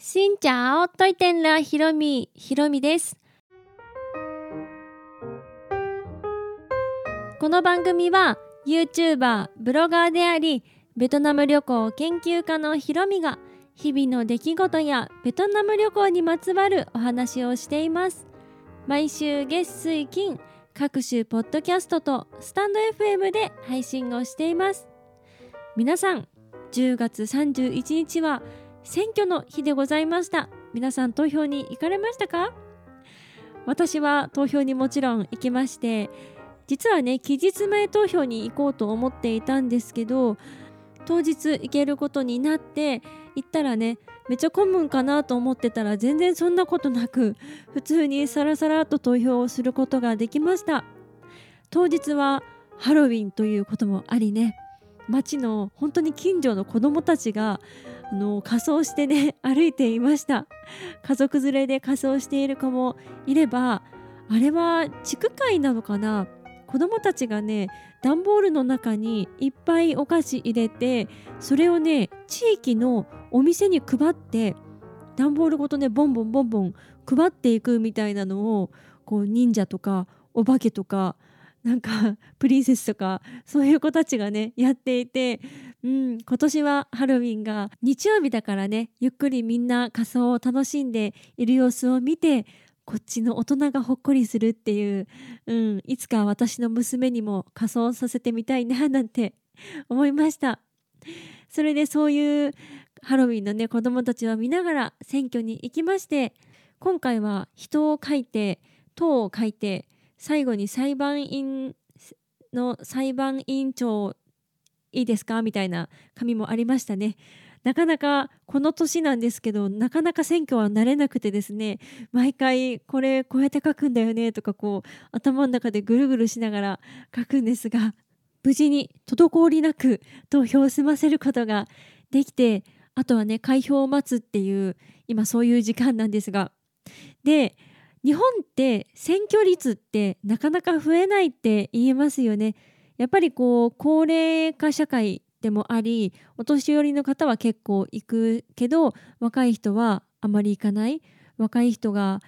しんちゃおといてんらひろみひろみです。この番組は YouTuber ブロガーでありベトナム旅行研究家のひろみが日々の出来事やベトナム旅行にまつわるお話をしています。毎週月水金各種ポッドキャストとスタンド FM で配信をしています。皆さん10月31日は選挙の日でございました。皆さん投票に行かれましたか？私は投票にもちろん行きまして実はね期日前投票に行こうと思っていたんですけど当日行けることになって行ったらねめっちゃ混むんかなと思ってたら全然そんなことなく普通にさらさらと投票をすることができました。当日はハロウィンということもありね街の本当に近所の子どもたちがあの仮装してね 歩いていました。家族連れで仮装している子もいればあれは地区会なのかな？子どもたちがね段ボールの中にいっぱいお菓子入れてそれをね地域のお店に配って段ボールごとねボンボンボンボン配っていくみたいなのをこう忍者とかお化けとかなんかプリンセスとかそういう子たちがねやっていて、うん、今年はハロウィンが日曜日だからねゆっくりみんな仮装を楽しんでいる様子を見てこっちの大人がほっこりするっていう、うん、いつか私の娘にも仮装させてみたいななんて 思いました。それでそういうハロウィンのね子供たちを見ながら選挙に行きまして今回は人を書いて党を書いて最後に裁判員の裁判委員長いいですか？みたいな紙もありましたね。なかなかこの年なんですけどなかなか選挙は慣れなくてですね毎回これこうやって書くんだよねとかこう頭の中でぐるぐるしながら書くんですが無事に滞りなく投票を済ませることができてあとはね開票を待つっていう今そういう時間なんですがで日本って選挙率ってなかなか増えないって言えますよね。やっぱりこう高齢化社会でもありお年寄りの方は結構行くけど若い人はあまり行かない。若い人が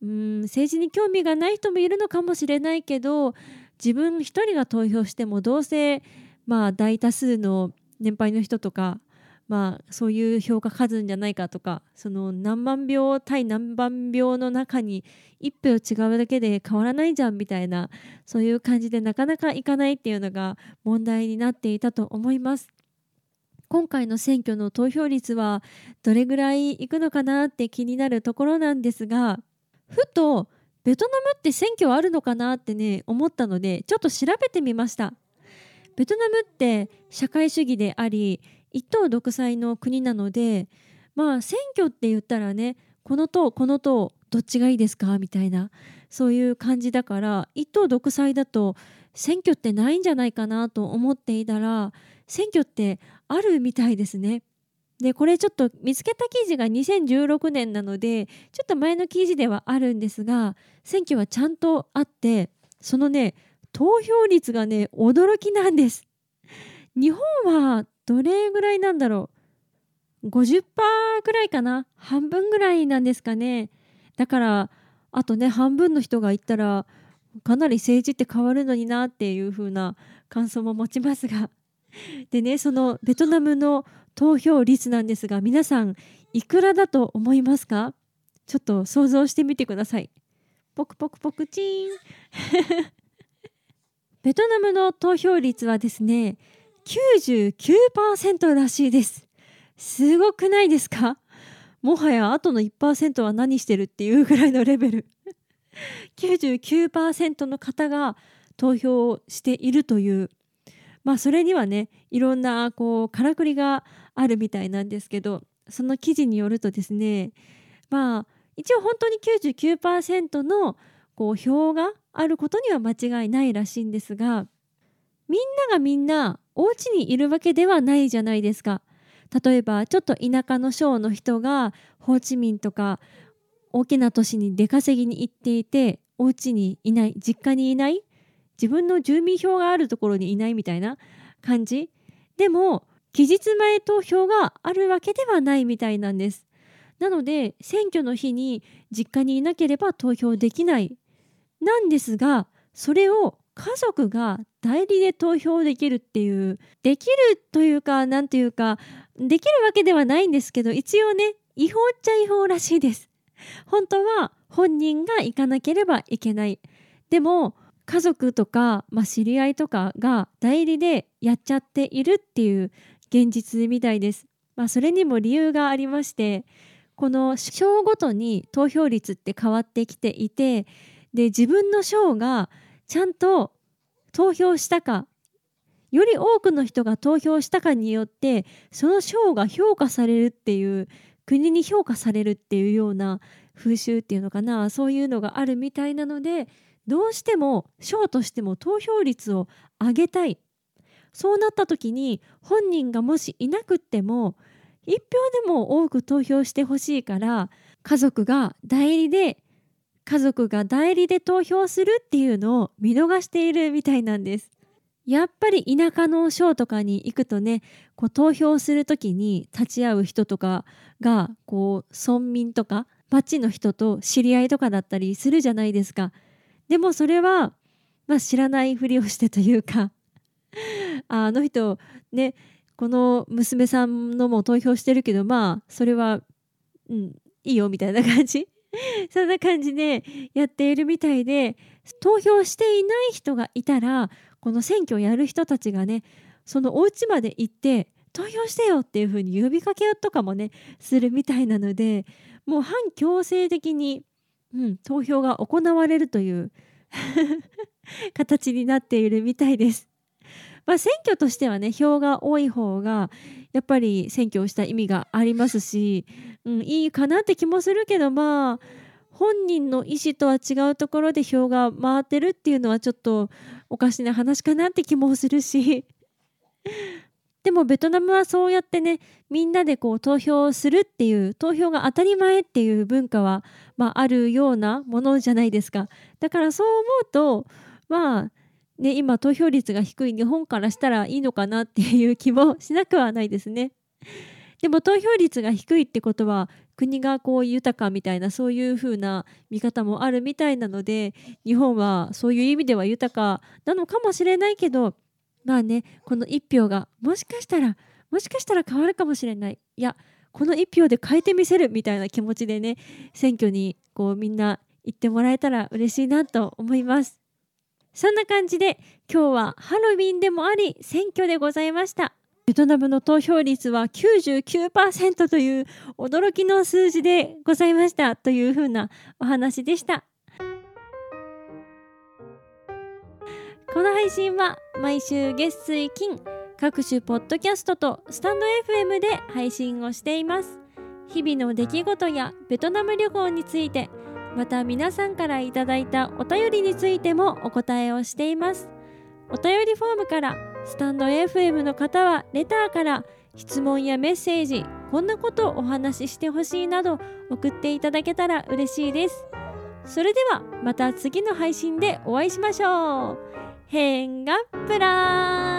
うん政治に興味がない人もいるのかもしれないけど自分一人が投票してもどうせまあ大多数の年配の人とかまあ、そういう評価数じゃないかとかその何万票対何万票の中に1票違うだけで変わらないじゃんみたいなそういう感じでなかなかいかないっていうのが問題になっていたと思います。今回の選挙の投票率はどれぐらいいくのかなって気になるところなんですがふとベトナムって選挙あるのかなってね思ったのでちょっと調べてみました。ベトナムって社会主義であり一党独裁の国なのでまあ選挙って言ったらねこの党この党どっちがいいですか？みたいなそういう感じだから一党独裁だと選挙ってないんじゃないかなと思っていたら選挙ってあるみたいですね。でこれちょっと見つけた記事が2016年なのでちょっと前の記事ではあるんですが選挙はちゃんとあってそのね投票率がね驚きなんです。日本はどれぐらいなんだろう？50%ぐらいかな？半分ぐらいなんですかね。だからあとね半分の人が言ったらかなり政治って変わるのになっていう風な感想も持ちますが。でねそのベトナムの投票率なんですが皆さんいくらだと思いますか？ちょっと想像してみてください。ポクポクポクチーン。ベトナムの投票率はですね99%らしいです。すごくないですか？もはやあとの1%は何してるっていうぐらいのレベル。99%の方が投票しているというまあそれにはねいろんなこうからくりがあるみたいなんですけどその記事によるとですねまあ一応本当に99%のこう票があることには間違いないらしいんですがみんながみんなお家にいるわけではないじゃないですか。例えばちょっと田舎の省の人がホーチミンとか大きな都市に出稼ぎに行っていてお家にいない実家にいない自分の住民票があるところにいないみたいな感じ。でも期日前投票があるわけではないみたいなんです。なので選挙の日に実家にいなければ投票できない。なんですがそれを家族が代理で投票できるっていうできるというか何というかできるわけではないんですけど一応ね違法っちゃ違法らしいです本当は本人が行かなければいけないでも家族とか、まあ、知り合いとかが代理でやっちゃっているっていう現実みたいです。まあ、それにも理由がありましてこの賞ごとに投票率って変わってきていてで自分の賞がちゃんと投票したかより多くの人が投票したかによってその賞が評価されるっていう国に評価されるっていうような風習っていうのかな。そういうのがあるみたいなのでどうしても賞としても投票率を上げたい。そうなった時に本人がもしいなくっても1票でも多く投票してほしいから家族が代理で家族が代理で投票するっていうのを見逃しているみたいなんです。やっぱり田舎の省とかに行くとねこう投票する時に立ち会う人とかがこう村民とか町の人と知り合いとかだったりするじゃないですか。でもそれは、まあ、知らないふりをしてというか あの人ねこの娘さんのも投票してるけどまあそれは、うん、いいよみたいな感じ そんな感じでやっているみたいで投票していない人がいたらこの選挙をやる人たちがねそのお家まで行って投票してよっていう風に呼びかけとかもねするみたいなのでもう反強制的に、うん、投票が行われるという 形になっているみたいです。まあ、選挙としてはね票が多い方がやっぱり選挙をした意味がありますし、うん、いいかなって気もするけどまあ本人の意思とは違うところで票が回ってるっていうのはちょっとおかしな話かなって気もするし。でもベトナムはそうやってねみんなでこう投票するっていう投票が当たり前っていう文化は、まあ、あるようなものじゃないですか。だからそう思うとまあね、今投票率が低い日本からしたらいいのかなっていう気もしなくはないですね。でも投票率が低いってことは国がこう豊かみたいなそういう風な見方もあるみたいなので日本はそういう意味では豊かなのかもしれないけどまあねこの1票がもしかしたらもしかしたら変わるかもしれないいやこの1票で変えてみせるみたいな気持ちでね選挙にこうみんな行ってもらえたら嬉しいなと思います。そんな感じで今日はハロウィンでもあり選挙でございました。ベトナムの投票率は99%という驚きの数字でございましたというふうなお話でした。この配信は毎週月水金各種ポッドキャストとスタンド FM で配信をしています。日々の出来事やベトナム旅行についてまた皆さんからいただいたお便りについてもお答えをしています。お便りフォームからスタンド FM の方はレターから質問やメッセージこんなことをお話ししてほしいなど送っていただけたら嬉しいです。それではまた次の配信でお会いしましょう。変がプラー